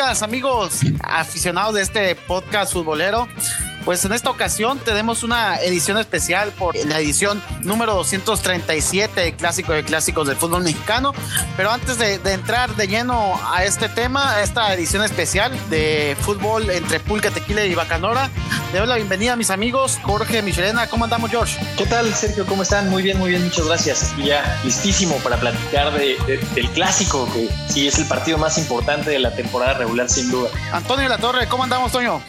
Amigos, aficionados de este podcast futbolero, pues en esta ocasión tenemos una edición especial por la edición número 237 del Clásico de Clásicos del Fútbol Mexicano. Pero antes de, entrar de lleno a este tema, a esta edición especial de fútbol entre Pulca, Tequila y Bacanora, le doy la bienvenida a mis amigos Jorge, Michelena. ¿Cómo andamos, George? ¿Qué tal, Sergio? ¿Cómo están? Muy bien, muy bien, muchas gracias. Y ya listísimo para platicar del Clásico, que sí es el partido más importante de la temporada regular, sin duda. Antonio La Torre, ¿cómo andamos, Toño?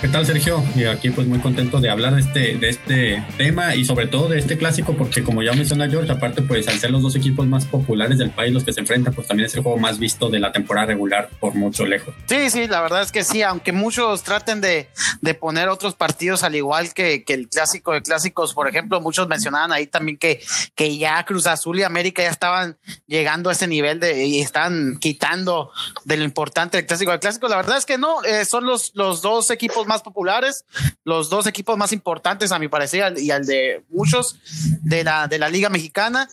¿Qué tal, Sergio? Y aquí pues muy contento de hablar de este, de este tema y sobre todo de este clásico porque como ya menciona George, aparte pues al ser los dos equipos más populares del país los que se enfrentan, pues también es el juego más visto de la temporada regular por mucho lejos. Sí, sí, la verdad es que sí, aunque muchos traten de, de poner otros partidos al igual que, que, el clásico de clásicos, por ejemplo, muchos mencionaban ahí también que, que ya Cruz Azul y América ya estaban llegando a ese nivel de y están quitando de lo importante el clásico de clásicos. La verdad es que no, eh, son los, los dos equipos más populares, los dos equipos más importantes a mi parecer y al de muchos de la, de la Liga Mexicana.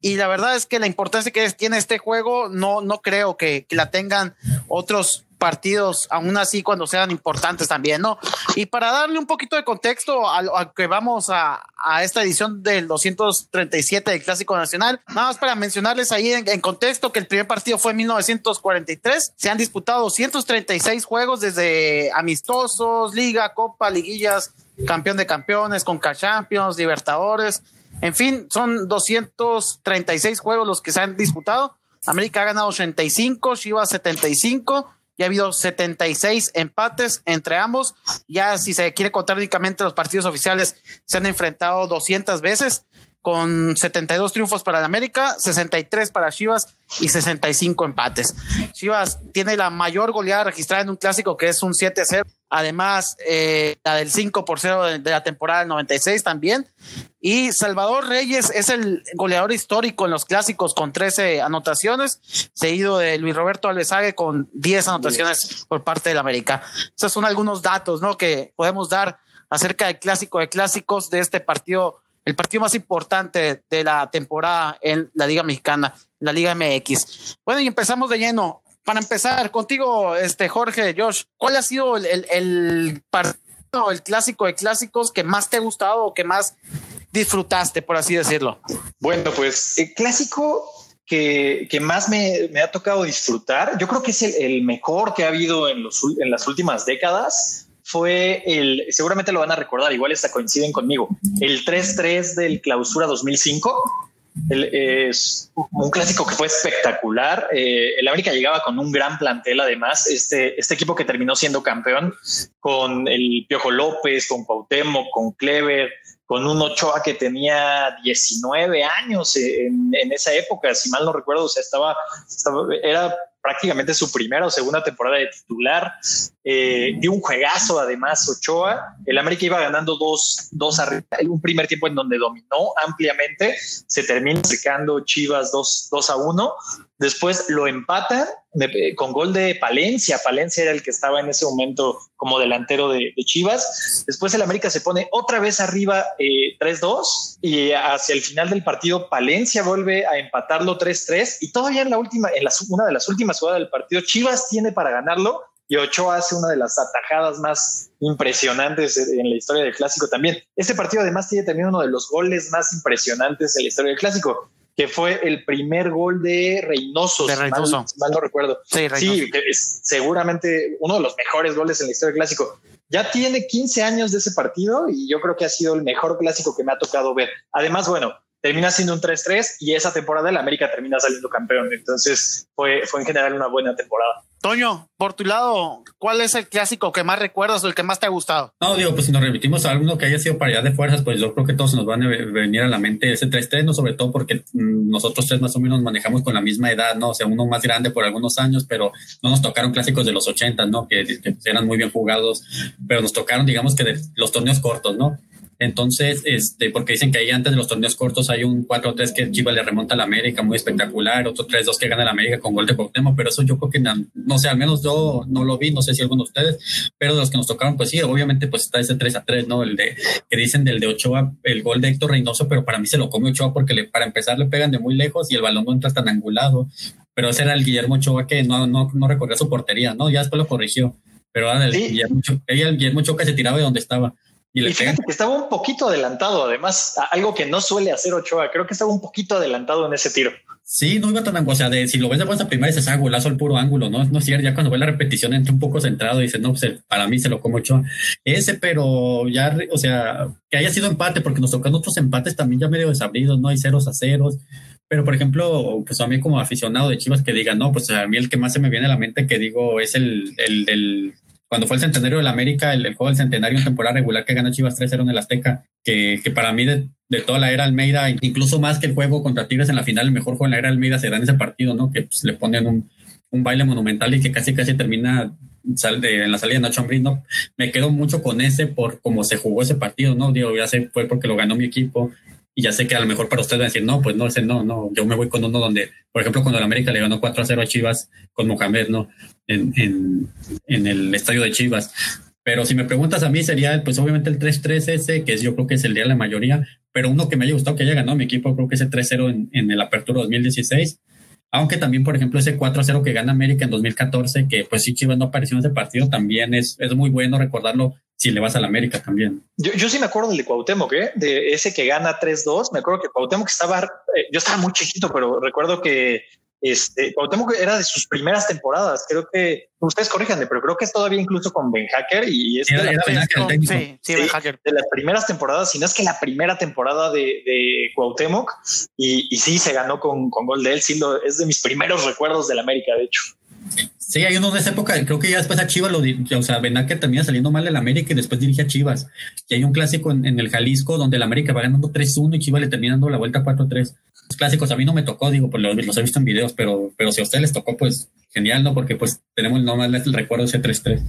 Y la verdad es que la importancia que tiene este juego no, no creo que, que la tengan otros partidos, aún así cuando sean importantes también, ¿no? Y para darle un poquito de contexto a, que vamos a, a, esta edición del 237 del Clásico Nacional, nada más para mencionarles ahí en, contexto que el primer partido fue en 1943, se han disputado 236 juegos desde amistosos, liga, copa, liguillas, campeón de campeones, con Champions, Libertadores, en fin, son 236 juegos los que se han disputado. América ha ganado 85, Chivas 75, ya ha habido 76 empates entre ambos. Ya si se quiere contar únicamente los partidos oficiales, se han enfrentado 200 veces con 72 triunfos para el América, 63 para Chivas y 65 empates. Chivas tiene la mayor goleada registrada en un clásico que es un 7-0 Además, eh, la del 5 por 0 de, la temporada del 96 también. Y Salvador Reyes es el goleador histórico en los clásicos con 13 anotaciones, seguido de Luis Roberto Alvesague con 10 anotaciones por parte del América. Esos son algunos datos ¿no? que podemos dar acerca del clásico de clásicos de este partido, el partido más importante de la temporada en la Liga Mexicana, la Liga MX. Bueno, y empezamos de lleno para empezar contigo, este Jorge, Josh, ¿cuál ha sido el, partido, el clásico de clásicos que más te ha gustado o que más disfrutaste, por así decirlo? Bueno, pues el clásico que, más me, ha tocado disfrutar, yo creo que es el, el mejor que ha habido en, los, en las últimas décadas fue el, seguramente lo van a recordar, igual hasta coinciden conmigo, el 3-3 del clausura 2005 es un clásico que fue espectacular. Eh, el América llegaba con un gran plantel, además. Este, este equipo que terminó siendo campeón con el Piojo López, con Cuauhtémoc, con Clever, con un Ochoa que tenía 19 años en, esa época, si mal no recuerdo, o sea, estaba era prácticamente su primera o segunda temporada de titular. Eh, dio un juegazo además Ochoa. El América iba ganando dos, dos arriba. Un primer tiempo en donde dominó ampliamente. Se termina acercando Chivas 2, 2 a 1. Después lo empatan con gol de Palencia. Palencia era el que estaba en ese momento como delantero de, Chivas. Después el América se pone otra vez arriba 3-2 eh, y hacia el final del partido Palencia vuelve a empatarlo 3-3 y todavía en la última, en la, una de las últimas jugadas del partido, Chivas tiene para ganarlo y Ochoa hace una de las atajadas más impresionantes en la historia del clásico también. Este partido además tiene también uno de los goles más impresionantes en la historia del clásico que fue el primer gol de Reynoso. De Reynoso. Mal, no recuerdo. Sí, sí es seguramente uno de los mejores goles en la historia del clásico. Ya tiene 15 años de ese partido y yo creo que ha sido el mejor clásico que me ha tocado ver. Además, bueno, termina siendo un 3-3 y esa temporada el América termina saliendo campeón. Entonces fue, fue en general una buena temporada. Toño, por tu lado, ¿cuál es el clásico que más recuerdas o el que más te ha gustado? No, digo, pues si nos remitimos a alguno que haya sido paridad de fuerzas, pues yo creo que todos nos van a venir a la mente ese 3-3, ¿no? Sobre todo porque mm, nosotros tres más o menos manejamos con la misma edad, ¿no? O sea, uno más grande por algunos años, pero no nos tocaron clásicos de los 80, ¿no? Que, que eran muy bien jugados, pero nos tocaron, digamos que de los torneos cortos, ¿no? Entonces, este, porque dicen que ahí antes de los torneos cortos hay un 4-3 que Chivas le remonta a la América, muy espectacular, otro 3-2 que gana la América con gol de Cuauhtémoc, pero eso yo creo que no, sé, al menos yo no lo vi, no sé si alguno de ustedes, pero de los que nos tocaron, pues sí, obviamente pues está ese 3-3, ¿no? El de, que dicen del de Ochoa, el gol de Héctor Reynoso, pero para mí se lo come Ochoa porque le, para empezar le pegan de muy lejos y el balón no entra tan angulado. pero ese era el Guillermo Ochoa que no, no, no recorría su portería, ¿no? Ya después lo corrigió, pero era el, Guillermo, el Guillermo Ochoa que se tiraba de donde estaba. Y, fíjate que estaba un poquito adelantado, además, algo que no suele hacer Ochoa. Creo que estaba un poquito adelantado en ese tiro. Sí, no iba tan, o sea, de, si lo ves de buena primera, dices, ah, golazo al puro ángulo, ¿no? No es cierto, ya cuando ve la repetición entra un poco centrado y dice, no, pues para mí se lo como Ochoa. Ese, pero ya, o sea, que haya sido empate, porque nos tocan otros empates también ya medio desabridos, ¿no? Hay ceros a ceros. Pero, por ejemplo, pues a mí como aficionado de Chivas que diga, no, pues a mí el que más se me viene a la mente que digo es el, el del cuando fue el centenario del América, el, juego del centenario en temporada regular que gana Chivas 3-0 en el Azteca, que, que para mí de, toda la era Almeida, incluso más que el juego contra Tigres en la final, el mejor juego en la era Almeida se da en ese partido, ¿no? Que pues, le ponen un, baile monumental y que casi casi termina de, en la salida de Nacho Ambriz, ¿no? Me quedo mucho con ese por cómo se jugó ese partido, ¿no? Digo, ya sé, fue porque lo ganó mi equipo, y ya sé que a lo mejor para ustedes van a decir, no, pues no, ese no, no, yo me voy con uno donde, por ejemplo, cuando el América le ganó 4 a 0 a Chivas con Mohamed, ¿no? En, en, en el estadio de Chivas. Pero si me preguntas a mí, sería pues obviamente el 3-3 ese, que es, yo creo que es el día de la mayoría, pero uno que me haya gustado que haya ganado mi equipo, creo que es el 3-0 en, en el Apertura 2016 aunque también, por ejemplo, ese 4 a 0 que gana América en 2014, que pues sí Chivas no apareció en ese partido, también es, es muy bueno recordarlo si le vas a la América también. Yo, yo sí me acuerdo del de Cuauhtémoc, ¿eh? de ese que gana 3-2. Me acuerdo que Cuauhtémoc estaba, eh, yo estaba muy chiquito, pero recuerdo que este, Cuauhtémoc era de sus primeras temporadas. Creo que ustedes corríjanme, pero creo que es todavía incluso con Ben Hacker y es de, las primeras temporadas, si no es que la primera temporada de, de Cuauhtémoc y, y, sí se ganó con, con gol de él. Sí, lo, es de mis primeros recuerdos del América, de hecho. Sí, hay uno de esa época, creo que ya después a Chivas lo o sea, Benaque termina saliendo mal el América y después dirige a Chivas. Y hay un clásico en, el Jalisco donde el América va ganando 3-1 y Chivas le termina dando la vuelta 4-3. Los clásicos a mí no me tocó, digo, pues los, he visto en videos, pero, pero si a ustedes les tocó, pues genial, ¿no? Porque pues tenemos nomás el recuerdo de ese 3-3.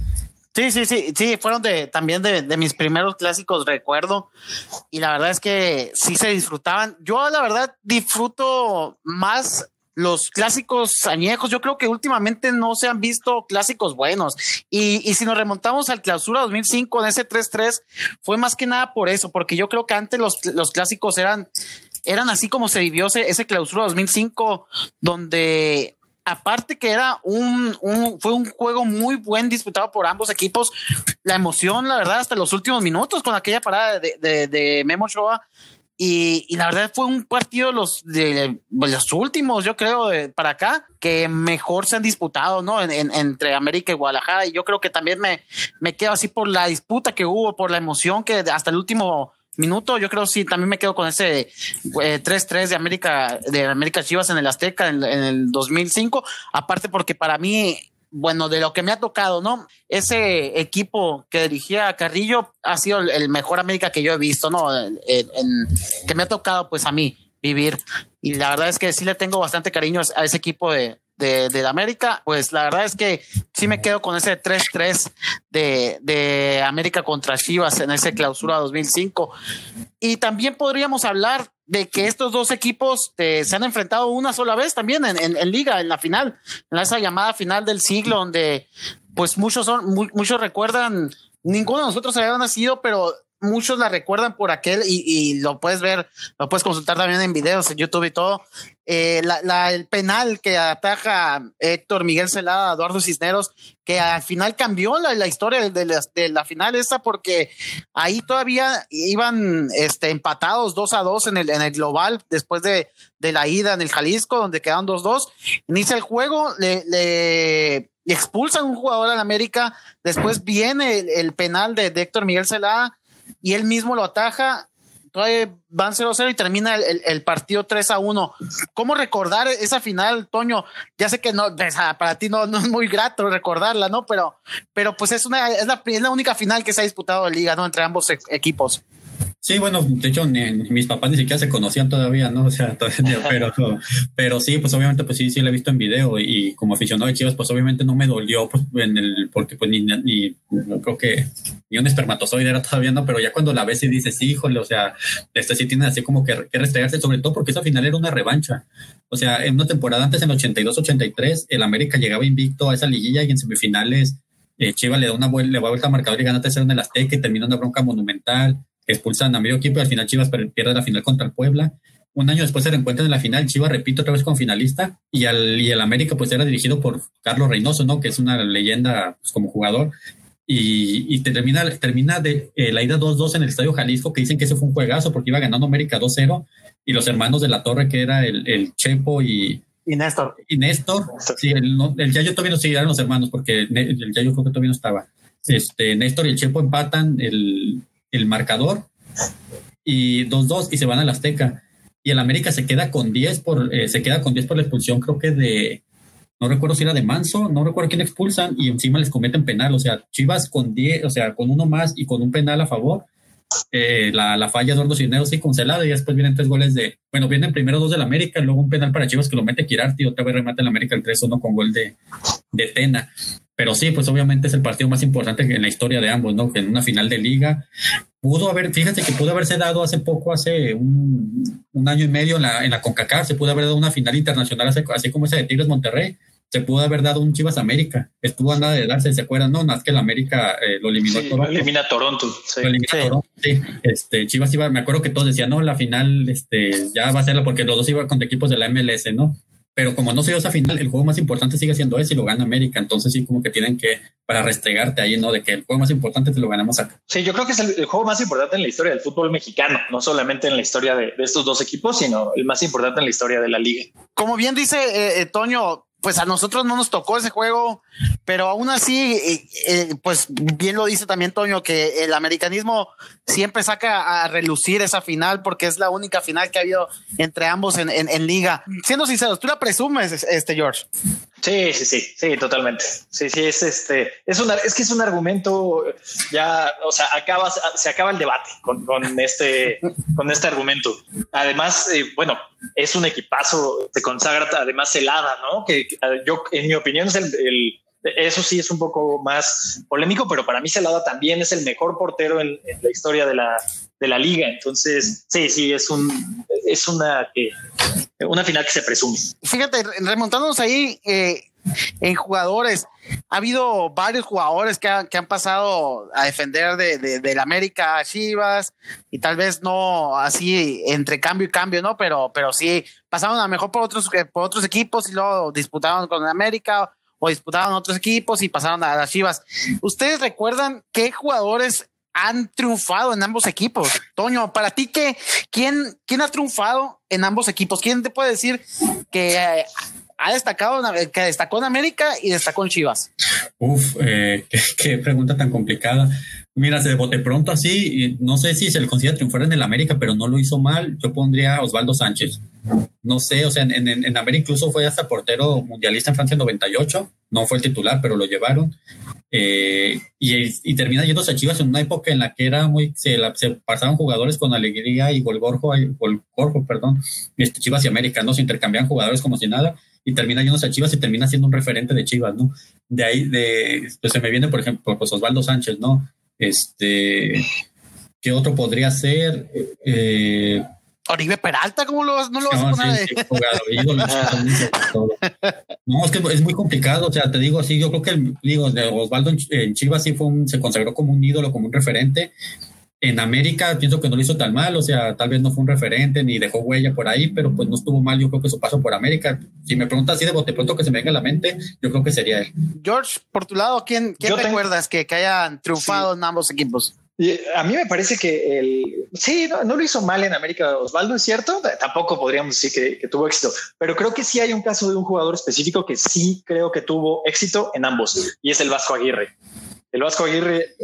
Sí, sí, sí, sí, fueron de también de, mis primeros clásicos, recuerdo. Y la verdad es que sí se disfrutaban. Yo, la verdad, disfruto más los clásicos añejos, yo creo que últimamente no se han visto clásicos buenos. Y, y si nos remontamos al clausura 2005 en ese 3-3, fue más que nada por eso, porque yo creo que antes los, los clásicos eran, eran así como se vivió ese, ese clausura 2005, donde aparte que era un, un, fue un juego muy buen disputado por ambos equipos. La emoción, la verdad, hasta los últimos minutos con aquella parada de, de, de Memo Shoa y, la verdad fue un partido los, de, los últimos, yo creo, para acá, que mejor se han disputado, ¿no? En, entre América y Guadalajara. Y yo creo que también me, me quedo así por la disputa que hubo, por la emoción que hasta el último minuto, yo creo sí, también me quedo con ese 3-3 eh, de América, de América Chivas en el Azteca en, en el 2005. Aparte porque para mí bueno, de lo que me ha tocado, ¿no? Ese equipo que dirigía Carrillo ha sido el mejor América que yo he visto, ¿no? que me ha tocado, pues, a mí vivir. Y la verdad es que sí le tengo bastante cariño a ese equipo de, de, de América, pues la verdad es que sí me quedo con ese 3-3 de, de América contra Chivas en ese clausura 2005. Y también podríamos hablar de que estos dos equipos eh, se han enfrentado una sola vez también en, en, liga, en la final, en esa llamada final del siglo, donde pues muchos son, muchos recuerdan, ninguno de nosotros había nacido, pero muchos la recuerdan por aquel y, lo puedes ver, lo puedes consultar también en videos en YouTube y todo. Eh, el penal que ataja Héctor Miguel Celada, Eduardo Cisneros, que al final cambió la, la historia de la, de la, final esa porque ahí todavía iban este, empatados dos a dos en el, en el global después de, de la ida en el Jalisco donde quedan dos dos. Inicia el juego, le, le expulsan un jugador al América, después viene el, penal de, de Héctor Miguel Celada y él mismo lo ataja. Todavía van 0-0 y termina el, partido 3 a 1. ¿Cómo recordar esa final, Toño? Ya sé que no, para ti no, no es muy grato recordarla, ¿no? Pero, pero pues es una, es la, es la única final que se ha disputado en liga, ¿no? Entre ambos e, equipos. Sí, bueno, de hecho, mis papás ni siquiera se conocían todavía, ¿no? O sea, todavía, pero, pero sí, pues obviamente, pues sí, sí la he visto en video y como aficionado de Chivas, pues obviamente no me dolió, pues, en el, porque pues ni, ni creo que ni un espermatozoide era todavía, ¿no? Pero ya cuando la ves y dices, sí, híjole, o sea, este sí tiene así como que, que restregarse, sobre todo porque esa final era una revancha. O sea, en una temporada antes, en 82-83, el América llegaba invicto a esa liguilla y en semifinales eh, Chivas le da una vuelta, le va a vuelta marcador y gana tercero en el Azteca y termina una bronca monumental expulsan a medio equipo y al final Chivas pierde la final contra el Puebla. un año después se reencuentran en la final, Chivas repite otra vez con finalista y, al, y el América pues era dirigido por Carlos Reynoso, ¿no? Que es una leyenda pues, como jugador. Y, y termina, termina de eh, la ida 2-2 en el Estadio Jalisco, que dicen que ese fue un juegazo porque iba ganando América 2-0 y los hermanos de la Torre, que era el, el Chepo y, y Néstor. Y Néstor, sí, el, el Yayo todavía no seguían los hermanos porque el Yayo creo que todavía no estaba. Este, Néstor y el Chepo empatan el, el marcador y 2-2 y se van al Azteca. Y el América se queda con 10 por, eh, se queda con 10 por la expulsión, creo que de, no recuerdo si era de Manso, no recuerdo quién expulsan y encima les cometen penal. O sea, Chivas con 10, o sea, con uno más y con un penal a favor. Eh, la, la, falla de Eduardo Cisneros sí cancelada y después vienen tres goles de, bueno, vienen primero dos del América, luego un penal para Chivas que lo mete Kirarti otra vez remata el América el 3-1 con gol de, de Tena. Pero sí, pues obviamente es el partido más importante en la historia de ambos, ¿no? Que en una final de liga pudo haber, fíjate que pudo haberse dado hace poco, hace un, un año y medio en la, en la CONCACAF, se pudo haber dado una final internacional así como esa de Tigres Monterrey, se pudo haber dado un Chivas América. Estuvo a nada de darse, ¿se acuerdan? No, más que el América eh, lo eliminó sí, Toronto. Lo elimina Toronto. Sí. Lo elimina sí. Toronto, sí. Este, Chivas iba, me acuerdo que todos decían, no, la final este, ya va a ser porque los dos iban contra equipos de la MLS, ¿no? Pero como no se dio esa final, el juego más importante sigue siendo ese y lo gana América. Entonces sí, como que tienen que, para restregarte ahí, ¿no? De que el juego más importante te lo ganamos acá. Sí, yo creo que es el, el juego más importante en la historia del fútbol mexicano, no solamente en la historia de, de, estos dos equipos, sino el más importante en la historia de la liga. Como bien dice eh, eh, Toño, pues a nosotros no nos tocó ese juego, pero aún así, eh, pues bien lo dice también Toño, que el americanismo siempre saca a relucir esa final porque es la única final que ha habido entre ambos en, en, liga. Siendo sinceros, ¿tú la presumes, este George? Sí, sí, sí, sí, totalmente. Sí, sí, es este, es una, es que es un argumento ya, o sea, acaba, se acaba el debate con, con este, con este argumento. Además, eh, bueno, es un equipazo, se consagra además celada, ¿no? Que, yo, en mi opinión, es el, eso sí es un poco más polémico, pero para mí Celada también es el mejor portero en, la historia de la, de la liga. Entonces, sí, sí, es un, es una, eh, una final que se presume. Fíjate, remontándonos ahí eh, en jugadores, ha habido varios jugadores que, que han pasado a defender de, la América a Chivas y tal vez no así entre cambio y cambio, ¿no? Pero, pero sí pasaron a mejor por otros, por otros equipos y luego disputaron con América o disputaron otros equipos y pasaron a las Chivas. ¿Ustedes recuerdan qué jugadores han triunfado en ambos equipos? Toño, para ti, ¿qué, quién, ¿quién ha triunfado en ambos equipos? ¿Quién te puede decir que eh, ha destacado, que destacó en América y destacó en Chivas? Uf, eh, qué, pregunta tan complicada. Mira, se bote pronto así, no sé si se le considera triunfar en el América, pero no lo hizo mal. Yo pondría a Osvaldo Sánchez. No sé, o sea, en, en, América incluso fue hasta portero mundialista en Francia en 98. No fue el titular, pero lo llevaron. Eh, y, y, termina yéndose a Chivas en una época en la que era muy, se, la, se pasaban jugadores con alegría y Golgorjo, Golgorjo, perdón, este, Chivas y América, ¿no? Se intercambiaban jugadores como si nada y termina yéndose a Chivas y termina siendo un referente de Chivas, ¿no? De ahí, de, pues se me viene, por ejemplo, pues Osvaldo Sánchez, ¿no? Este, ¿qué otro podría ser? Eh, Oribe Peralta, ¿cómo lo, no lo vas no, a poner? Sí, sí, jugado, no, es que es muy complicado, o sea, te digo así, yo creo que el, digo, de Osvaldo en Chivas sí fue un, se consagró como un ídolo, como un referente. En América pienso que no lo hizo tan mal, o sea, tal vez no fue un referente ni dejó huella por ahí, pero pues no estuvo mal, yo creo que su paso por América. Si me preguntas así de bote pronto que se me venga a la mente, yo creo que sería él. George, por tu lado, ¿quién, quién recuerdas que, que hayan triunfado sí. en ambos equipos? Y a mí me parece que el sí, no, no, lo hizo mal en América Osvaldo, es cierto. Tampoco podríamos decir que, que, tuvo éxito, pero creo que sí hay un caso de un jugador específico que sí creo que tuvo éxito en ambos y es el Vasco Aguirre. El Vasco Aguirre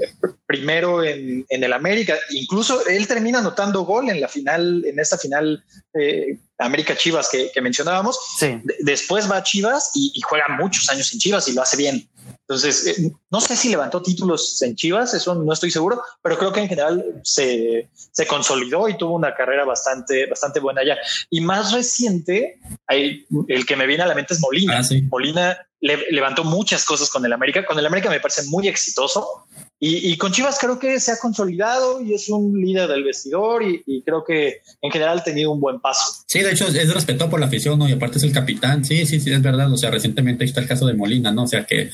primero en, en el América, incluso él termina anotando gol en la final, en esta final eh, América Chivas que, que mencionábamos. Sí. después va a Chivas y, y juega muchos años en Chivas y lo hace bien. Entonces, eh, no sé si levantó títulos en Chivas, eso no estoy seguro, pero creo que en general se, se consolidó y tuvo una carrera bastante, bastante buena allá. Y más reciente, hay, el que me viene a la mente es Molina. Ah, sí. Molina le, levantó muchas cosas con el América. Con el América me parece muy exitoso. Y, y, con Chivas creo que se ha consolidado y es un líder del vestidor y, y, creo que en general ha tenido un buen paso. Sí, de hecho es respetado por la afición, ¿no? Y aparte es el capitán. Sí, sí, sí, es verdad. O sea, recientemente está el caso de Molina, ¿no? O sea, que,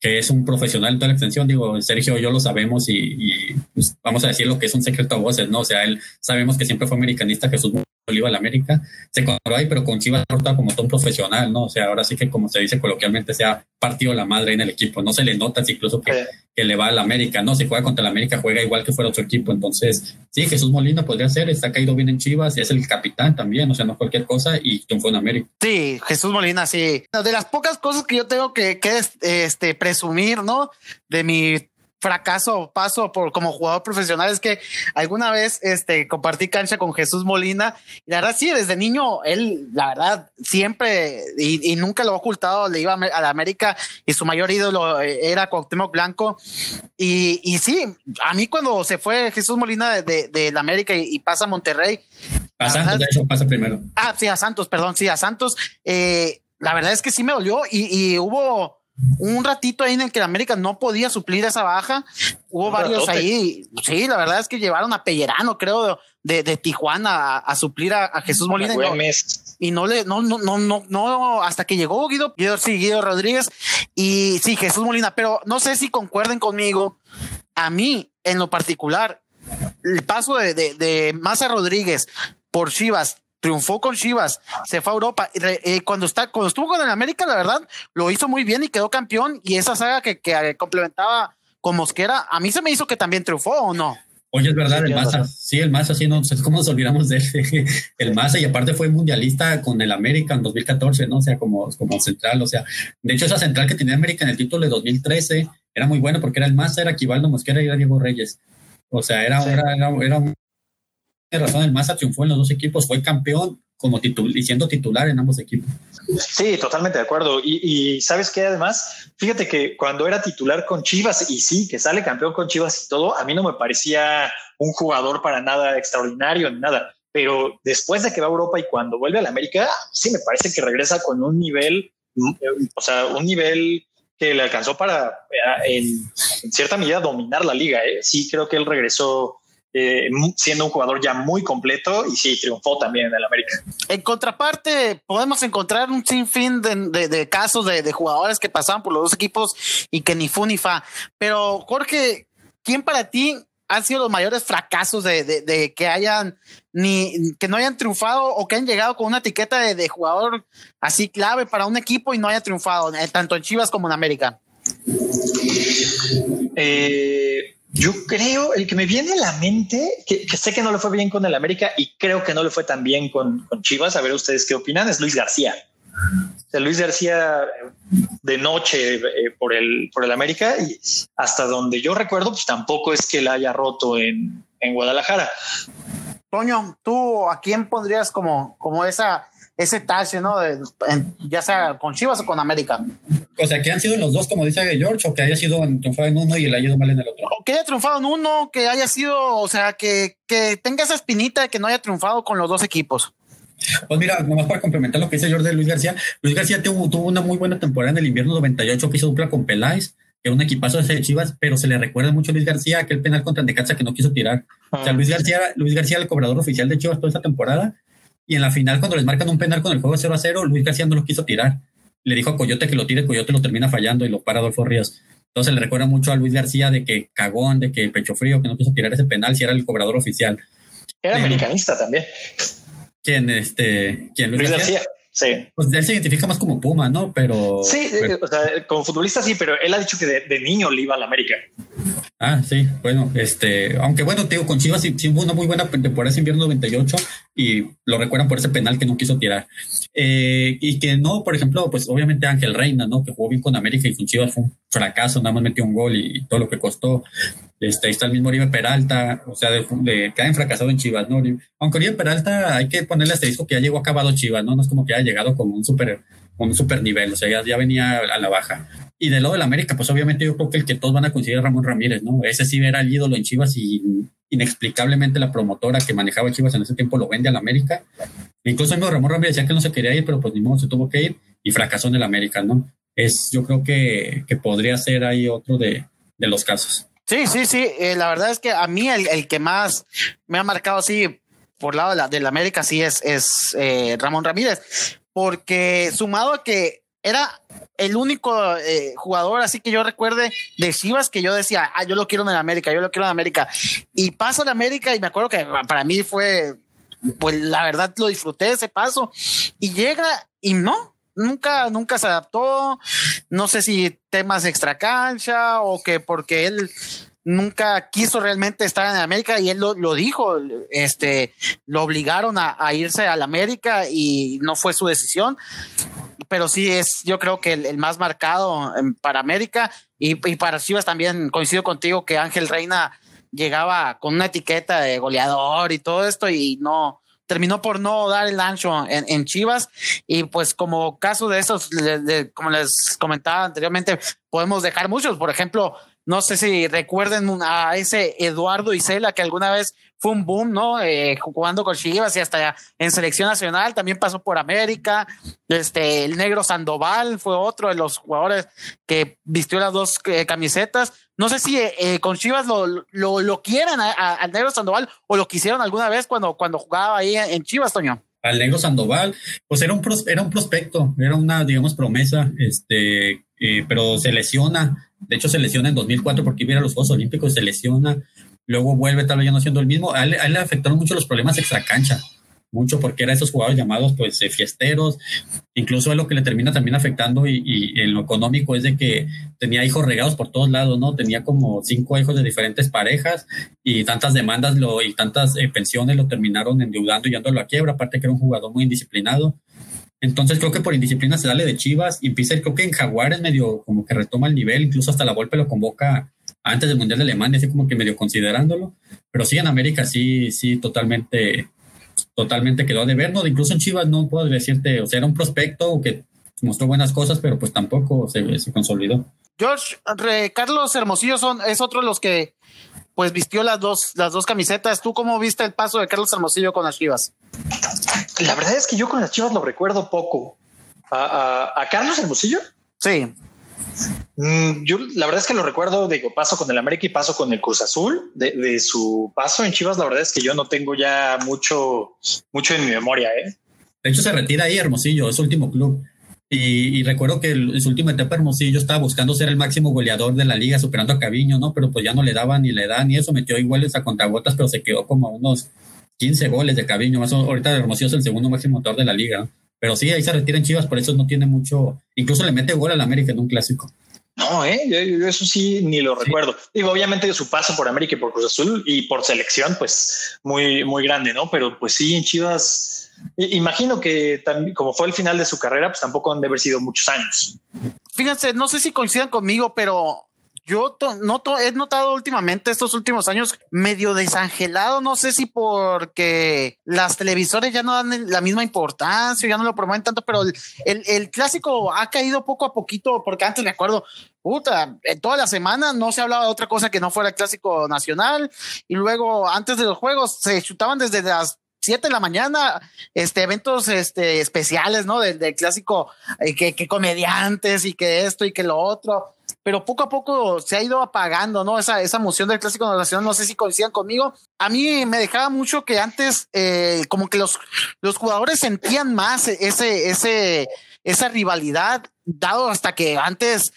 que es un profesional toda la extensión. Digo, Sergio yo lo sabemos y, y pues, vamos a decir lo que es un secreto a voces, ¿no? O sea, él sabemos que siempre fue americanista, Jesús iba a la América, se encontró ahí, pero con Chivas rota como todo un profesional, ¿no? O sea, ahora sí que como se dice coloquialmente, se ha partido la madre en el equipo, no se le nota incluso que, que le va a la América, ¿no? Si juega contra la América, juega igual que fuera otro equipo, entonces, sí, Jesús Molina podría ser, está caído bien en Chivas, y es el capitán también, o sea, no cualquier cosa, y triunfó en América. Sí, Jesús Molina, sí. De las pocas cosas que yo tengo que, que este, presumir, ¿no? De mi fracaso paso por como jugador profesional es que alguna vez este compartí cancha con Jesús Molina y la verdad sí desde niño él la verdad siempre y, nunca lo ha ocultado le iba a la América y su mayor ídolo eh, era Cuauhtémoc Blanco. Y, y sí a mí cuando se fue Jesús Molina de, de, la América y, pasa a Monterrey a Santos eso pasa primero. Ah sí a Santos perdón sí a Santos eh, la verdad es que sí me dolió y, y hubo un ratito ahí en el que América no podía suplir esa baja. Hubo varios ahí. Sí, la verdad es que llevaron a Pellerano, creo, de, de Tijuana a, suplir a, Jesús Molina. Y no, le, no, no, no, no, no, hasta que llegó Guido, Guido, sí, Guido Rodríguez y sí, Jesús Molina. Pero no sé si concuerden conmigo. A mí, en lo particular, el paso de, de, de Maza Rodríguez por Chivas triunfó con Chivas, se fue a Europa. Eh, cuando, está, cuando estuvo con el América, la verdad, lo hizo muy bien y quedó campeón. Y esa saga que, que complementaba con Mosquera, a mí se me hizo que también triunfó o no. Oye, es verdad, el Maza. Sí, el Maza, sí, no sé cómo nos olvidamos de él. El Maza, y aparte fue mundialista con el América en 2014, ¿no? O sea, como, como central. O sea, de hecho, esa central que tenía América en el título de 2013 era muy buena porque era el Maza, era Quivaldo Mosquera y era Diego Reyes. O sea, era, era, era, era un razón, el Maza triunfó en los dos equipos, fue campeón como titul y siendo titular en ambos equipos. Sí, totalmente de acuerdo. Y, sabes que además, fíjate que cuando era titular con Chivas y sí, que sale campeón con Chivas y todo, a mí no me parecía un jugador para nada extraordinario ni nada. Pero después de que va a Europa y cuando vuelve a la América, sí me parece que regresa con un nivel, o sea, un nivel que le alcanzó para en, cierta medida dominar la liga. ¿eh? Sí, creo que él regresó eh, siendo un jugador ya muy completo y sí, triunfó también en el América. En contraparte, podemos encontrar un sinfín de, de, casos de, jugadores que pasaban por los dos equipos y que ni fu ni fa. Pero Jorge, ¿quién para ti han sido los mayores fracasos de, que hayan ni que no hayan triunfado o que hayan llegado con una etiqueta de, jugador así clave para un equipo y no haya triunfado, eh, tanto en Chivas como en América? Eh, yo creo, el que me viene a la mente, que, sé que no le fue bien con el América y creo que no le fue tan bien con, Chivas, a ver ustedes qué opinan, es Luis García. Luis García de noche eh, por, el, por el América y hasta donde yo recuerdo, pues tampoco es que la haya roto en, en Guadalajara. Toño, ¿tú a quién pondrías como, como esa ese tache, ¿no? ya sea con Chivas o con América. O sea, que han sido los dos, como dice George, o que haya sido triunfado en uno y le haya ido mal en el otro. O que haya triunfado en uno, que haya sido, o sea, que, que tenga esa espinita de que no haya triunfado con los dos equipos. Pues mira, nomás para complementar lo que dice George de Luis García, Luis García tuvo, tuvo una muy buena temporada en el invierno 98 que hizo dupla con Peláez, que era un equipazo de Chivas, pero se le recuerda mucho a Luis García aquel penal contra Necaxa que no quiso tirar. O sea, ah. Luis García, Luis García, el cobrador oficial de Chivas toda esa temporada, y en la final, cuando les marcan un penal con el juego 0 a 0, Luis García no lo quiso tirar. Le dijo a Coyote que lo tire, Coyote lo termina fallando y lo para Adolfo Ríos. Entonces le recuerda mucho a Luis García de que cagón, de que pecho frío, que no quiso tirar ese penal si era el cobrador oficial. Era americanista también. ¿Quién, este, quién Luis, García? Sí. Pues él se identifica más como Puma, ¿no? Pero. Sí, o sea, como futbolista sí, pero él ha dicho que de, niño le iba a la América. Ah, sí, bueno, este, aunque bueno, te digo, con Chivas sí, hubo una muy buena temporada ese invierno 98 y lo recuerdan por ese penal que no quiso tirar. Eh, y que no, por ejemplo, pues obviamente Ángel Reina, ¿no? Que jugó bien con América y con Chivas fue un fracaso, nada más metió un gol y, todo lo que costó. Este, ahí está el mismo Oribe Peralta, o sea, de, de que fracasado en Chivas, ¿no? Aunque Oribe Peralta hay que ponerle asterisco que ya llegó acabado Chivas, ¿no? No es como que haya llegado como un super, un super nivel, o sea, ya, ya venía a la baja. Y del lado del América, pues obviamente yo creo que el que todos van a es Ramón Ramírez, ¿no? Ese sí era el ídolo en Chivas y inexplicablemente la promotora que manejaba Chivas en ese tiempo lo vende al América. Incluso el mismo Ramón Ramírez decía que no se quería ir, pero pues ni modo se tuvo que ir y fracasó en el América, ¿no? Es, yo creo que, que podría ser ahí otro de, de los casos. Sí, sí, sí. Eh, la verdad es que a mí el, el, que más me ha marcado así por lado de la, del América sí es, es eh, Ramón Ramírez, porque sumado a que era el único eh, jugador, así que yo recuerde, de Chivas que yo decía, ah, yo lo quiero en América, yo lo quiero en América. Y pasa en América y me acuerdo que para mí fue pues la verdad lo disfruté ese paso y llega y no, nunca, nunca se adaptó. No sé si temas extra cancha o que porque él nunca quiso realmente estar en América y él lo, lo dijo, este, lo obligaron a, irse a América y no fue su decisión, pero sí es, yo creo que el, el más marcado para América y, y, para Chivas también coincido contigo que Ángel Reina llegaba con una etiqueta de goleador y todo esto y no, terminó por no dar el ancho en, Chivas y pues como caso de esos, como les comentaba anteriormente, podemos dejar muchos, por ejemplo, no sé si recuerden a ese Eduardo Isela que alguna vez fue un boom, ¿no? Eh, jugando con Chivas y hasta en selección nacional, también pasó por América. Este, el negro Sandoval fue otro de los jugadores que vistió las dos eh, camisetas. No sé si eh, con Chivas lo, lo, lo quieran al negro Sandoval o lo quisieron alguna vez cuando, cuando jugaba ahí en Chivas, Toño. Al negro Sandoval, pues era un, era un prospecto, era una, digamos, promesa, este, eh, pero se lesiona, de hecho se lesiona en 2004 porque iba a los Juegos Olímpicos, se lesiona, luego vuelve tal vez ya no siendo el mismo, a él, a él le afectaron mucho los problemas extra cancha, mucho porque era esos jugadores llamados pues fiesteros, incluso a lo que le termina también afectando y, en lo económico es de que tenía hijos regados por todos lados, ¿no? Tenía como cinco hijos de diferentes parejas y tantas demandas y tantas eh, pensiones lo terminaron endeudando y dándolo a quiebra, aparte que era un jugador muy indisciplinado. Entonces creo que por indisciplina se sale de Chivas y empieza, creo que en Jaguares medio como que retoma el nivel, incluso hasta la golpe lo convoca antes del Mundial de Alemania, así como que medio considerándolo. Pero sí, en América sí, sí, totalmente totalmente quedó de ver, ¿no? Incluso en Chivas no puedo decirte, o sea, era un prospecto que mostró buenas cosas, pero pues tampoco se, se consolidó. George, Carlos Hermosillo son, es otro de los que pues vistió las dos, las dos camisetas. ¿Tú cómo viste el paso de Carlos Hermosillo con las Chivas? La verdad es que yo con las Chivas lo recuerdo poco. ¿A, a, a Carlos Hermosillo? Sí. Mm, yo la verdad es que lo recuerdo, digo, paso con el América y paso con el Cruz Azul. De, su paso en Chivas, la verdad es que yo no tengo ya mucho, mucho en mi memoria. ¿eh? De hecho, se retira ahí Hermosillo, es su último club. Y, recuerdo que en su última etapa Hermosillo estaba buscando ser el máximo goleador de la liga, superando a Caviño, ¿no? Pero pues ya no le daban ni le dan ni eso, metió iguales a contragotas, pero se quedó como a unos 15 goles de Caviño. Más ahorita Hermosillo es el segundo máximo motor de la liga. Pero sí, ahí se retira en Chivas, por eso no tiene mucho. Incluso le mete gol al América en un clásico. No, ¿eh? yo, eso sí ni lo sí. recuerdo. Digo, obviamente su paso por América y por Cruz Azul y por selección, pues muy, muy grande, ¿no? Pero pues sí, en Chivas, imagino que también, como fue el final de su carrera, pues tampoco han de haber sido muchos años. Fíjense, no sé si coincidan conmigo, pero yo noto, he notado últimamente estos últimos años medio desangelado, no sé si porque las televisores ya no dan la misma importancia, ya no lo promueven tanto, pero el, el, clásico ha caído poco a poquito, porque antes me acuerdo, puta, en toda la semana no se hablaba de otra cosa que no fuera el clásico nacional, y luego antes de los juegos se chutaban desde las 7 de la mañana, este, eventos este, especiales, ¿no? Del, del clásico, eh, que, que comediantes y que esto y que lo otro pero poco a poco se ha ido apagando, ¿no? Esa, esa emoción del clásico nacional, no sé si coincidan conmigo. A mí me dejaba mucho que antes, eh, como que los, los jugadores sentían más ese, ese, esa rivalidad, dado hasta que antes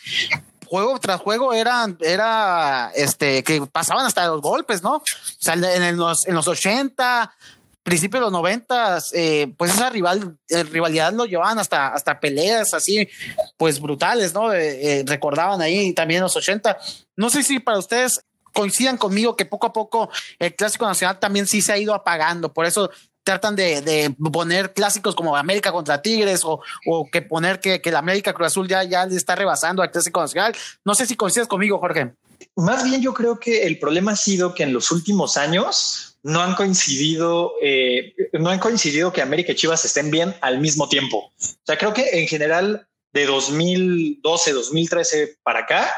juego tras juego eran, era, este, que pasaban hasta los golpes, ¿no? O sea, en los, en los 80, principios de los noventas, eh, pues esa rival, eh, rivalidad lo llevaban hasta, hasta peleas así, pues brutales, ¿no? Eh, recordaban ahí también los 80. No sé si para ustedes coincidan conmigo que poco a poco el clásico nacional también sí se ha ido apagando, por eso tratan de, de poner clásicos como América contra Tigres o, o que poner que, que la América Cruz Azul ya, ya le está rebasando al clásico nacional. No sé si coincides conmigo, Jorge. Más bien yo creo que el problema ha sido que en los últimos años no han coincidido, eh, no han coincidido que América y Chivas estén bien al mismo tiempo. O sea, creo que en general de 2012, 2013 para acá,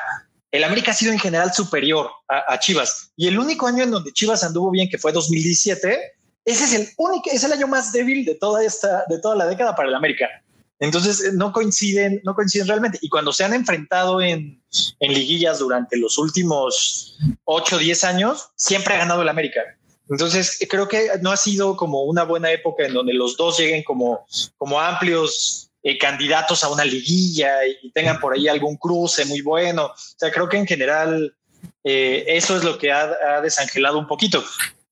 el América ha sido en general superior a, Chivas. Y el único año en donde Chivas anduvo bien, que fue 2017, ese es el único, es el año más débil de toda esta, de toda la década para el América. Entonces no coinciden, no coinciden realmente. Y cuando se han enfrentado en, en liguillas durante los últimos 8 o 10 años, siempre ha ganado el América. Entonces, creo que no ha sido como una buena época en donde los dos lleguen como, como amplios eh, candidatos a una liguilla y, tengan por ahí algún cruce muy bueno. O sea, creo que en general eh, eso es lo que ha, ha, desangelado un poquito.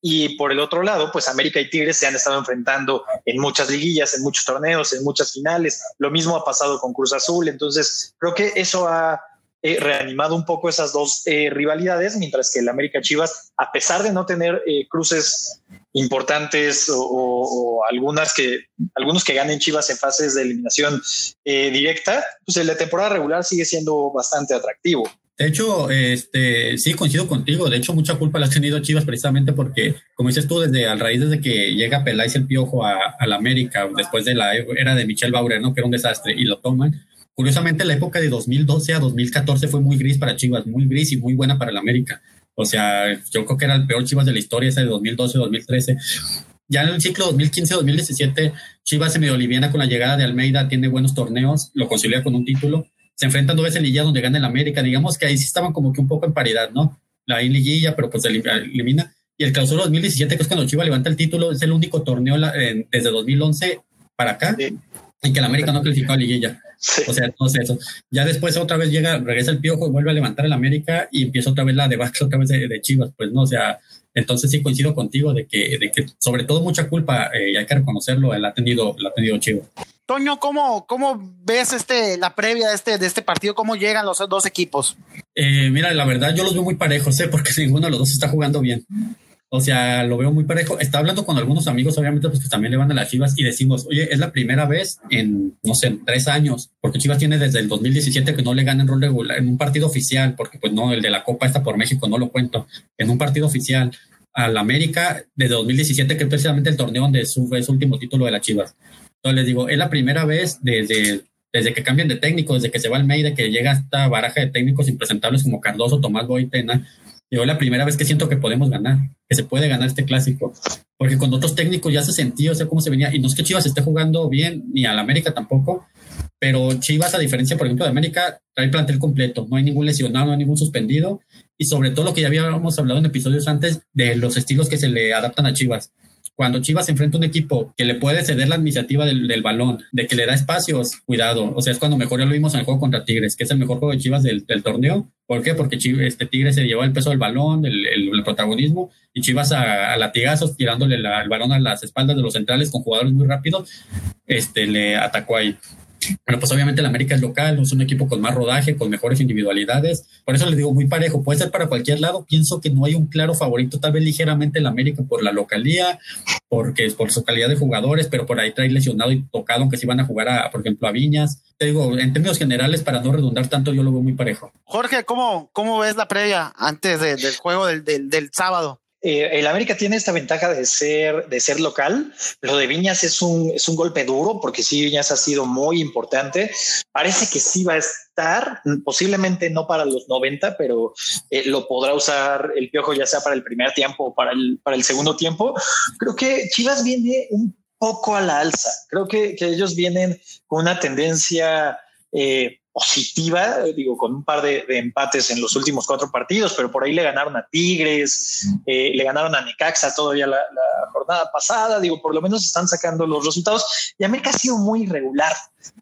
Y por el otro lado, pues América y Tigres se han estado enfrentando en muchas liguillas, en muchos torneos, en muchas finales. Lo mismo ha pasado con Cruz Azul. Entonces, creo que eso ha eh, reanimado un poco esas dos eh, rivalidades, mientras que el América Chivas, a pesar de no tener eh, cruces importantes o, algunas que algunos que ganen Chivas en fases de eliminación directa, pues en la temporada regular sigue siendo bastante atractivo. De hecho, este, sí coincido contigo. De hecho, mucha culpa la ha tenido Chivas precisamente porque, como dices tú, desde a raíz desde que llega Peláez el Piojo a, la América, después de la era de Michel Bauer, ¿no? que era un desastre, y lo toman, Curiosamente, la época de 2012 a 2014 fue muy gris para Chivas, muy gris y muy buena para el América. O sea, yo creo que era el peor Chivas de la historia, esa de 2012-2013. Ya en el ciclo 2015-2017, Chivas se medio liviana con la llegada de Almeida, tiene buenos torneos, lo concilia con un título. Se enfrentan dos veces en Liguilla donde gana el América. Digamos que ahí sí estaban como que un poco en paridad, ¿no? La en Liguilla, pero pues elimina. Y el clausura 2017, que es cuando Chivas levanta el título, es el único torneo desde 2011 para acá en que el América no clasificó a liguilla. O sea, entonces eso. Ya después otra vez llega, regresa el piojo, vuelve a levantar el América y empieza otra vez la debacle otra vez de, Chivas. Pues no, o sea, entonces sí coincido contigo de que, de que sobre todo mucha culpa, eh, y hay que reconocerlo, él ha tenido, la ha tenido Chivas. Toño, ¿cómo, ¿cómo ves este, la previa de este, de este partido? ¿Cómo llegan los dos equipos? Eh, mira, la verdad yo los veo muy parejos, ¿eh? porque ninguno de los dos está jugando bien. O sea, lo veo muy parejo. Está hablando con algunos amigos, obviamente, pues que también le van a las Chivas y decimos, oye, es la primera vez en, no sé, en tres años, porque Chivas tiene desde el 2017 que no le gana en rol regular, en un partido oficial, porque pues no, el de la Copa está por México, no lo cuento, en un partido oficial al América desde 2017, que es precisamente el torneo donde sube su último título de las Chivas. Entonces les digo, es la primera vez desde, desde que cambian de técnico, desde que se va el Meide, que llega esta baraja de técnicos impresentables como Cardoso, Tomás Boitena, Digo, la primera vez que siento que podemos ganar, que se puede ganar este clásico. Porque con otros técnicos ya se sentía, o sea, cómo se venía. Y no es que Chivas esté jugando bien, ni al América tampoco, pero Chivas, a diferencia, por ejemplo, de América, trae plantel completo. No hay ningún lesionado, no hay ningún suspendido. Y sobre todo lo que ya habíamos hablado en episodios antes de los estilos que se le adaptan a Chivas cuando Chivas enfrenta a un equipo que le puede ceder la iniciativa del, balón, de que le da espacios, cuidado. O sea, es cuando mejor ya lo vimos en el juego contra Tigres, que es el mejor juego de Chivas del, torneo. ¿Por qué? Porque este Tigres se llevó el peso del balón, el, protagonismo, y Chivas a, latigazos, tirándole el balón a las espaldas de los centrales con jugadores muy rápidos, este, le atacó ahí. Bueno, pues obviamente el América es local, es un equipo con más rodaje, con mejores individualidades. Por eso les digo, muy parejo. Puede ser para cualquier lado. Pienso que no hay un claro favorito, tal vez ligeramente el América por la localía, porque es por su calidad de jugadores, pero por ahí trae lesionado y tocado, aunque si van a jugar, a, por ejemplo, a Viñas. Te digo, en términos generales, para no redundar tanto, yo lo veo muy parejo. Jorge, ¿cómo, cómo ves la previa antes del juego del, del sábado? Eh, el América tiene esta ventaja de ser, de ser local. Lo de Viñas es un, es un golpe duro porque sí, Viñas ha sido muy importante. Parece que sí va a estar, posiblemente no para los 90, pero eh, lo podrá usar el Piojo ya sea para el primer tiempo o para el, para el segundo tiempo. Creo que Chivas viene un poco a la alza. Creo que, que ellos vienen con una tendencia eh, positiva, digo, con un par de, empates en los últimos cuatro partidos, pero por ahí le ganaron a Tigres, eh, le ganaron a Necaxa todavía la, jornada pasada, digo, por lo menos están sacando los resultados y América ha sido muy irregular,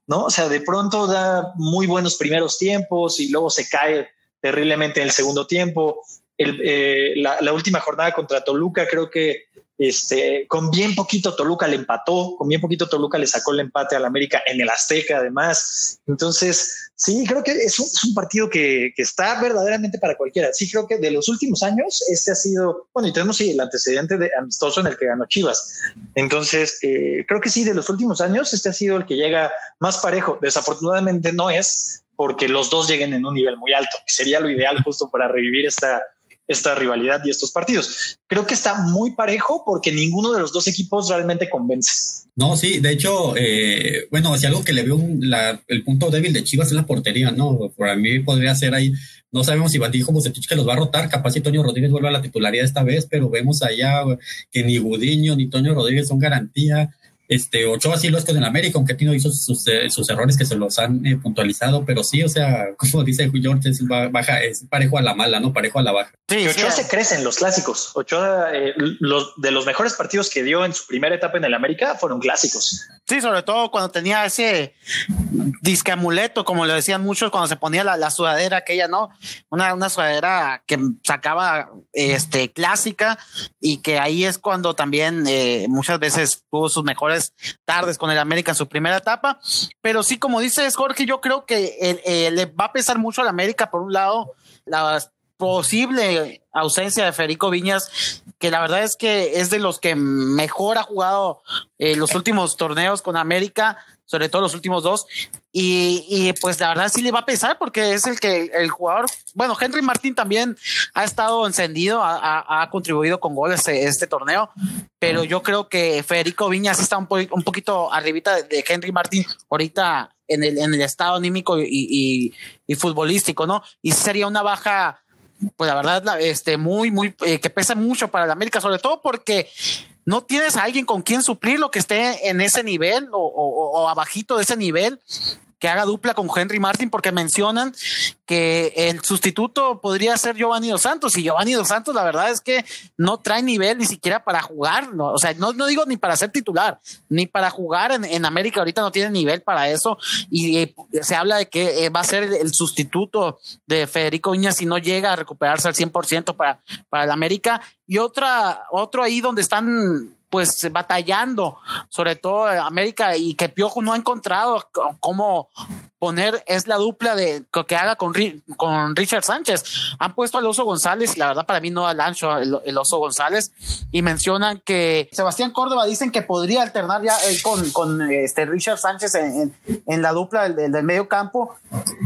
¿no? O sea, de pronto da muy buenos primeros tiempos y luego se cae terriblemente en el segundo tiempo. Eh, la, última jornada contra Toluca creo que este, con bien poquito Toluca le empató, con bien poquito Toluca le sacó el empate al América en el Azteca, además. Entonces, sí, creo que es un, partido que, está verdaderamente para cualquiera. Sí, creo que de los últimos años, este ha sido, bueno, y tenemos el antecedente de amistoso en el que ganó Chivas. Entonces, eh, creo que sí, de los últimos años, este ha sido el que llega más parejo. Desafortunadamente no es porque los dos lleguen en un nivel muy alto, que sería lo ideal justo para revivir esta esta rivalidad y estos partidos. Creo que está muy parejo porque ninguno de los dos equipos realmente convence. No, sí, de hecho, eh, bueno, si algo que le veo el punto débil de Chivas es la portería, ¿no? Para mí podría ser ahí, no sabemos si dijo Bucetich que los va a rotar, capaz si Toño Rodríguez vuelve a la titularidad esta vez, pero vemos allá que ni Gudiño ni Toño Rodríguez son garantía. Este, Ochoa sí lo es con el América, aunque Tino hizo sus, eh, sus, errores que se los han eh, puntualizado, pero sí, o sea, como dice George, es, baja, es parejo a la mala, ¿no? Parejo a la baja. Sí, Ochoa se crece en los clásicos. Ochoa, eh, los, de los mejores partidos que dio en su primera etapa en el América fueron clásicos. Sí, sobre todo cuando tenía ese disque amuleto, como le decían muchos, cuando se ponía la, sudadera aquella, ¿no? Una, una sudadera que sacaba este clásica y que ahí es cuando también eh, muchas veces tuvo sus mejores tardes con el América en su primera etapa. Pero sí, como dices, Jorge, yo creo que eh, le va a pesar mucho al América, por un lado, la posible ausencia de Federico Viñas, que la verdad es que es de los que mejor ha jugado eh, los últimos torneos con América, sobre todo los últimos dos. Y, pues la verdad sí le va a pesar porque es el que el jugador, bueno, Henry Martín también ha estado encendido, ha, contribuido con goles este, este, torneo, pero yo creo que Federico Viñas está un, poquito arribita de Henry Martín ahorita en el, en el estado anímico y, y futbolístico, ¿no? Y sería una baja pues la verdad, este, muy, muy, eh, que pesa mucho para el América, sobre todo porque no tienes a alguien con quien suplir lo que esté en ese nivel o, o abajito de ese nivel que haga dupla con Henry Martin porque mencionan que el sustituto podría ser Giovanni Dos Santos y Giovanni Dos Santos la verdad es que no trae nivel ni siquiera para jugar, no, o sea, no, no digo ni para ser titular, ni para jugar en, América ahorita no tiene nivel para eso y eh, se habla de que eh, va a ser el, sustituto de Federico Viñas si no llega a recuperarse al 100% para, para el América. Y otra, otro ahí donde están pues batallando, sobre todo América, y que Piojo no ha encontrado cómo poner, es la dupla de que haga con, con Richard Sánchez. Han puesto al Oso González, y la verdad para mí no al ancho el, Oso González, y mencionan que Sebastián Córdoba dicen que podría alternar ya con, con este Richard Sánchez en, en, la dupla del, del, medio campo,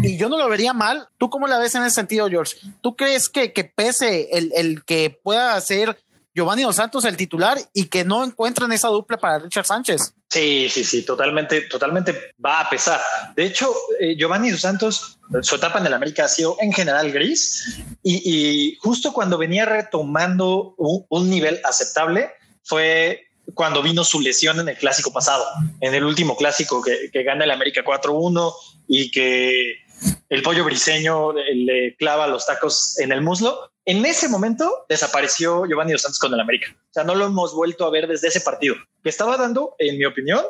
y yo no lo vería mal. ¿Tú cómo la ves en ese sentido, George? ¿Tú crees que, que pese el, el que pueda hacer Giovanni Dos Santos el titular y que no encuentran esa dupla para Richard Sánchez. Sí, sí, sí, totalmente, totalmente va a pesar. De hecho, eh, Giovanni Dos Santos, su etapa en el América ha sido en general gris y, justo cuando venía retomando un, nivel aceptable fue cuando vino su lesión en el clásico pasado, en el último clásico que, que gana el América 4-1 y que el pollo briseño le clava los tacos en el muslo. En ese momento desapareció Giovanni Dos Santos con el América. O sea, no lo hemos vuelto a ver desde ese partido. Que estaba dando, en mi opinión,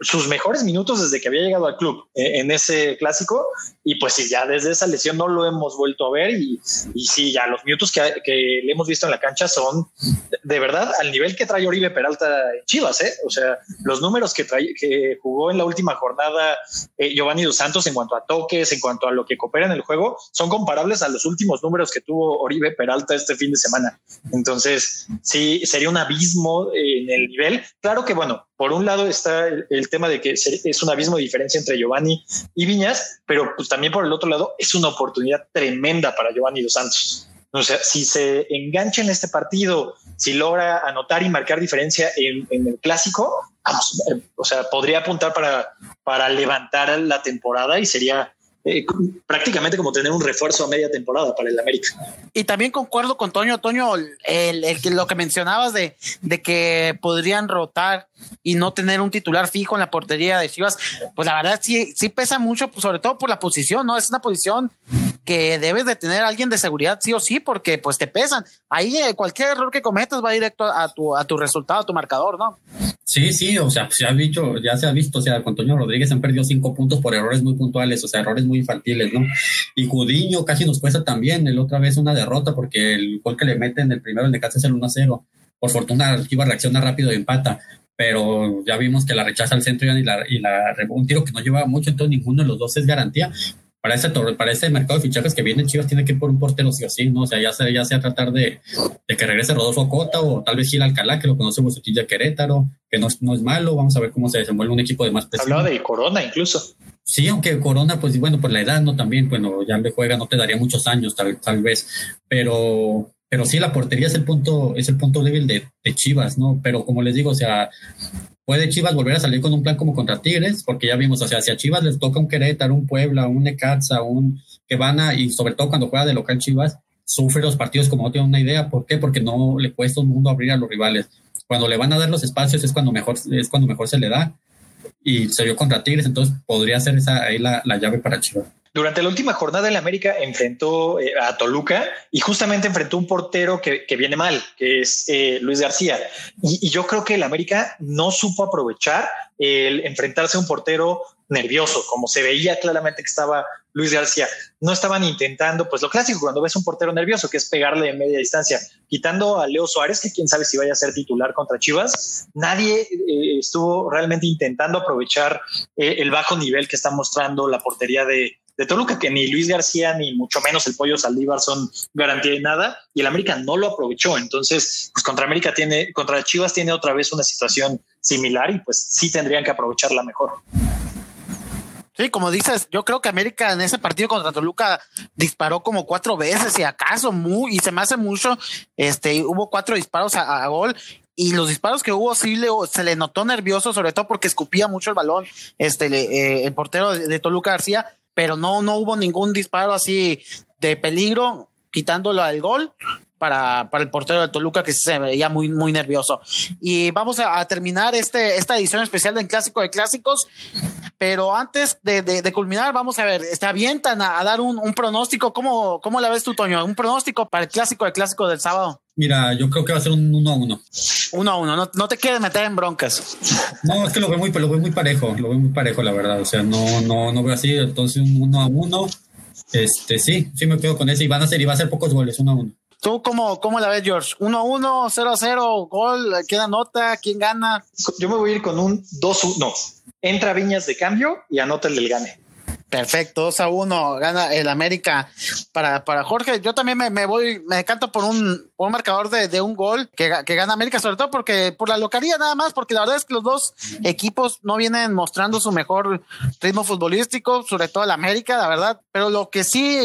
sus mejores minutos desde que había llegado al club eh, en ese clásico. Y pues sí, ya desde esa lesión no lo hemos vuelto a ver. Y, y sí, ya los minutos que, le hemos visto en la cancha son de verdad al nivel que trae Oribe Peralta en Chivas. ¿eh? O sea, los números que, trae, que jugó en la última jornada eh, Giovanni Dos Santos en cuanto a toques, en cuanto a lo que coopera en el juego, son comparables a los últimos números que tuvo Oribe Peralta este fin de semana. Entonces, sí, sería un abismo en el nivel. Claro que, bueno, por un lado está el, tema de que es un abismo de diferencia entre Giovanni y Viñas, pero pues también por el otro lado es una oportunidad tremenda para Giovanni Dos Santos. O sea, si se engancha en este partido, si logra anotar y marcar diferencia en, el clásico, eh, o sea, podría apuntar para, para levantar la temporada y sería eh, prácticamente como tener un refuerzo a media temporada para el América. Y también concuerdo con Toño, Toño, el, lo que mencionabas de, de que podrían rotar y no tener un titular fijo en la portería de Chivas, pues la verdad sí, sí pesa mucho, pues sobre todo por la posición, ¿no? Es una posición que debes de tener alguien de seguridad sí o sí, porque pues te pesan. Ahí eh, cualquier error que cometas va directo a tu, a tu resultado, a tu marcador, ¿no? Sí, sí, o sea, se ha dicho, ya se ha visto, o sea, con Toño Rodríguez han perdido cinco puntos por errores muy puntuales, o sea, errores muy infantiles, ¿no? Y Cudiño casi nos cuesta también, el otra vez una derrota, porque el gol que le meten el primero en el es el 1-0. Por fortuna, Chivas reacciona rápido y empata, pero ya vimos que la rechaza al centro y la, y la un tiro que no llevaba mucho, entonces ninguno de los dos es garantía para este, para este mercado de fichajes que viene Chivas tiene que ir por un portero sí o sí, ¿no? O sea, ya sea, ya sea tratar de, de que regrese Rodolfo Cota o tal vez Gil Alcalá, que lo conoce de Querétaro, que no, no, es malo, vamos a ver cómo se desenvuelve un equipo de más presión. Hablaba de Corona incluso. Sí, aunque Corona, pues bueno, por la edad, ¿no? También, bueno, ya le juega, no te daría muchos años, tal, tal vez, pero, pero sí, la portería es el punto, es el punto débil de, Chivas, ¿no? Pero como les digo, o sea, puede Chivas volver a salir con un plan como contra Tigres, porque ya vimos, o sea, si a Chivas les toca un Querétaro, un Puebla, un Necaxa, un que van a, y sobre todo cuando juega de local Chivas, sufre los partidos como no tiene una idea. ¿Por qué? Porque no le cuesta un mundo abrir a los rivales. Cuando le van a dar los espacios es cuando mejor, es cuando mejor se le da. Y se vio contra Tigres, entonces podría ser esa ahí la, llave para Chivas. Durante la última jornada el América enfrentó eh, a Toluca y justamente enfrentó un portero que, viene mal, que es eh, Luis García. Y, yo creo que el América no supo aprovechar el enfrentarse a un portero nervioso, como se veía claramente que estaba Luis García. No estaban intentando, pues lo clásico cuando ves un portero nervioso, que es pegarle en media distancia, quitando a Leo Suárez, que quién sabe si vaya a ser titular contra Chivas, nadie eh, estuvo realmente intentando aprovechar el bajo nivel que está mostrando la portería de, de Toluca, que ni Luis García ni mucho menos el Pollo Saldívar son garantía de nada, y el América no lo aprovechó. Entonces, pues contra América tiene, contra Chivas tiene otra vez una situación similar y pues sí tendrían que aprovecharla mejor. Sí, como dices, yo creo que América en ese partido contra Toluca disparó como cuatro veces y acaso muy, y se me hace mucho, este, hubo cuatro disparos a, gol y los disparos que hubo sí le, se le notó nervioso, sobre todo porque escupía mucho el balón, este, eh, el portero de, Toluca García, pero no, no hubo ningún disparo así de peligro quitándolo al gol para, para el portero de Toluca que se veía muy, muy nervioso. Y vamos a, terminar este, esta edición especial del Clásico de Clásicos. Pero antes de, de, culminar, vamos a ver, te avientan a, dar un, un, pronóstico. ¿Cómo, ¿Cómo la ves tú, Toño? Un pronóstico para el Clásico de Clásicos del sábado. Mira, yo creo que va a ser un 1 a 1. 1 a 1, no, no, te quieres meter en broncas. No, es que lo veo muy, lo veo muy parejo, lo veo muy parejo, la verdad. O sea, no, no, no veo así. Entonces, un 1 a 1. Este, sí, sí me quedo con ese. Y van a ser, y va a ser pocos goles, 1 a 1. ¿Tú cómo, cómo la ves, George? ¿1-1, 0-0, gol? ¿Quién anota? ¿Quién gana? Yo me voy a ir con un 2-1. Entra Viñas de cambio y anota el del gane. Perfecto, 2 a 1 gana el América para, para Jorge. Yo también me, me voy, me canto por un, un marcador de, de un gol que, que, gana América, sobre todo porque por la localidad nada más, porque la verdad es que los dos equipos no vienen mostrando su mejor ritmo futbolístico, sobre todo el América, la verdad. Pero lo que sí,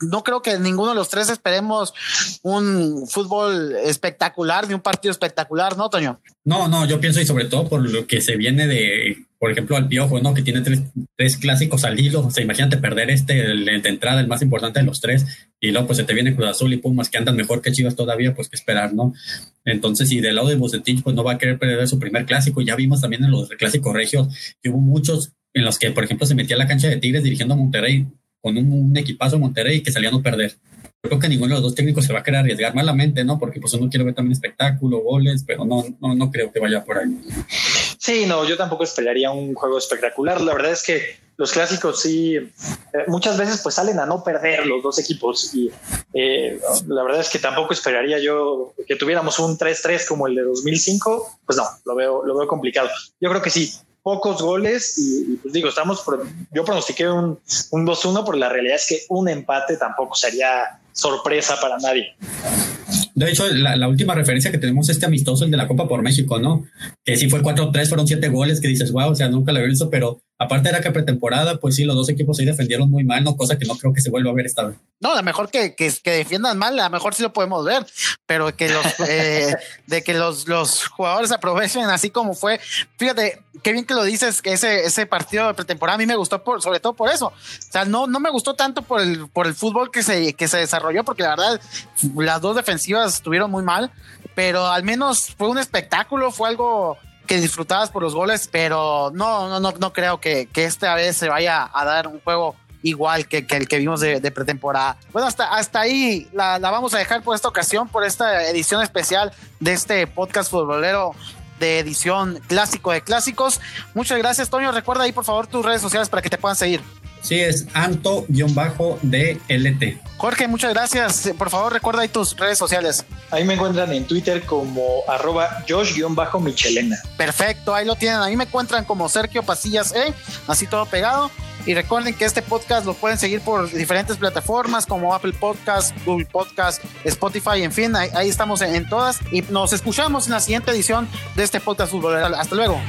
no creo que ninguno de los tres esperemos un fútbol espectacular, ni un partido espectacular, ¿no, Toño? No, no, yo pienso y sobre todo por lo que se viene de por ejemplo, al Piojo, ¿no? Que tiene tres, tres clásicos al hilo. O sea, imagínate perder este el, de entrada, el más importante de los tres, y luego pues se te viene Cruz Azul y Pumas que andan mejor que Chivas todavía, pues que esperar, ¿no? Entonces, y del lado de Bucetich, pues no va a querer perder su primer clásico. Ya vimos también en los clásicos regios que hubo muchos en los que, por ejemplo, se metía a la cancha de Tigres dirigiendo a Monterrey con un, un equipazo Monterrey que salían a no perder creo que ninguno de los dos técnicos se va a querer arriesgar malamente, ¿no? Porque pues uno quiere ver también espectáculo, goles, pero no, no, no creo que vaya por ahí. Sí, no, yo tampoco esperaría un juego espectacular. La verdad es que los clásicos sí, eh, muchas veces pues salen a no perder los dos equipos y eh, la verdad es que tampoco esperaría yo que tuviéramos un 3-3 como el de 2005, pues no, lo veo, lo veo complicado. Yo creo que sí, pocos goles y, pues digo, estamos, yo pronostiqué un, un 2-1, pero la realidad es que un empate tampoco sería sorpresa para nadie. De hecho, la, última referencia que tenemos es este amistoso, el de la Copa por México, ¿no? Que sí fue 4-3, fueron 7 goles, que dices, wow, o sea, nunca lo había visto, pero aparte era que pretemporada, pues sí, los dos equipos ahí defendieron muy mal, ¿no? Cosa que no creo que se vuelva a ver esta vez. No, la mejor que, que, que defiendan mal, a lo mejor sí lo podemos ver, pero que los, eh, de que los, los jugadores aprovechen así como fue. Fíjate, qué bien que lo dices, que ese, ese partido de pretemporada a mí me gustó por, sobre todo por eso. O sea, no, no me gustó tanto por el, por el fútbol que se, que se desarrolló, porque la verdad, las dos defensivas estuvieron muy mal, pero al menos fue un espectáculo, fue algo que disfrutabas por los goles, pero no, no, no, no creo que, que esta vez se vaya a dar un juego igual que, el que vimos de, pretemporada. Bueno, hasta, hasta ahí la, la, vamos a dejar por esta ocasión, por esta edición especial de este podcast futbolero de edición clásico de clásicos. Muchas gracias, Toño. Recuerda ahí, por favor, tus redes sociales para que te puedan seguir. Sí, es Anto-DLT. Jorge, muchas gracias. Por favor, recuerda ahí tus redes sociales. Ahí me encuentran en Twitter como arroba Josh-Michelena. Perfecto, ahí lo tienen. Ahí me encuentran como Sergio Pasillas E, así todo pegado. Y recuerden que este podcast lo pueden seguir por diferentes plataformas como Apple Podcast, Google Podcast, Spotify, en fin, ahí, estamos en, en, todas. Y nos escuchamos en la siguiente edición de este podcast fútbol. Hasta luego.